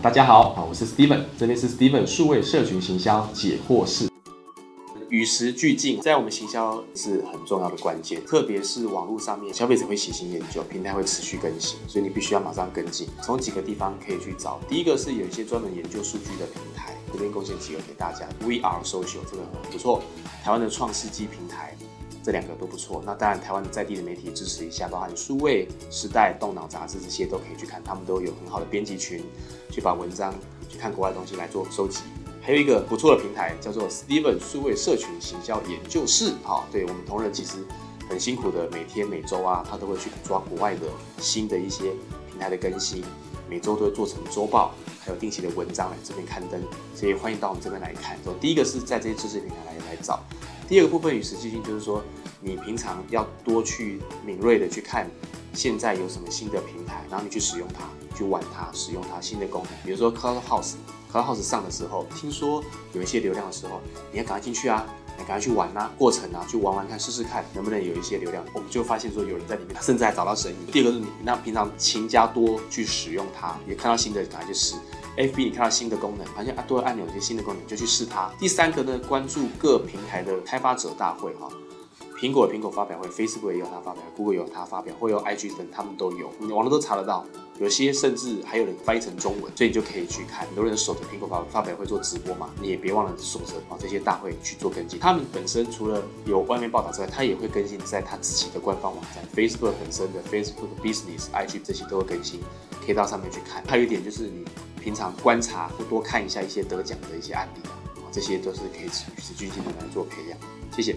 大家好，啊，我是 Steven，这边是 Steven 数位社群行销解惑室。与时俱进，在我们行销是很重要的关键，特别是网络上面，消费者会喜新厌旧，平台会持续更新，所以你必须要马上跟进。从几个地方可以去找，第一个是有一些专门研究数据的平台，这边贡献几个给大家。VR Social 这个很不错，台湾的创世纪平台，这两个都不错。那当然，台湾在地的媒体支持一下，包含数位时代、动脑杂志这些都可以去看，他们都有很好的编辑群，去把文章去看国外的东西来做收集。还有一个不错的平台叫做 Steven 数位社群行销研究室，哈，对我们同仁其实很辛苦的，每天每周啊，他都会去抓国外的新的一些平台的更新，每周都会做成周报，还有定期的文章来这边刊登，所以欢迎到我们这边来看。说第一个是在这些知识平台来来找，第二个部分与时俱进就是说，你平常要多去敏锐的去看现在有什么新的平台，然后你去使用它，去玩它，使用它新的功能，比如说 Cloud House，Cloud House 上的时候，听说有一些流量的时候，你要赶快进去啊，赶快去玩呐，过程啊，去玩玩看，试试看能不能有一些流量。我们就发现说有人在里面，甚至还找到生意。第二个是你那平常勤加多去使用它，也看到新的赶快去试。FB 你看到新的功能，好像啊多了按钮有些新的功能就去试它。第三个呢，关注各平台的开发者大会哈。苹果有苹果发表会，Facebook 也有它发表，Google 有它发表，会有 IG 等，他们都有，你网络都查得到。有些甚至还有人翻译成中文，所以你就可以去看。很多人守着苹果发发表会做直播嘛，你也别忘了守着啊这些大会去做跟进。他们本身除了有外面报道之外，他也会更新在他自己的官方网站，Facebook 本身的 Facebook Business、IG 这些都会更新，可以到上面去看。还有一点就是你平常观察或多看一下一些得奖的一些案例啊，这些都是可以与时俱进的来做培养。谢谢。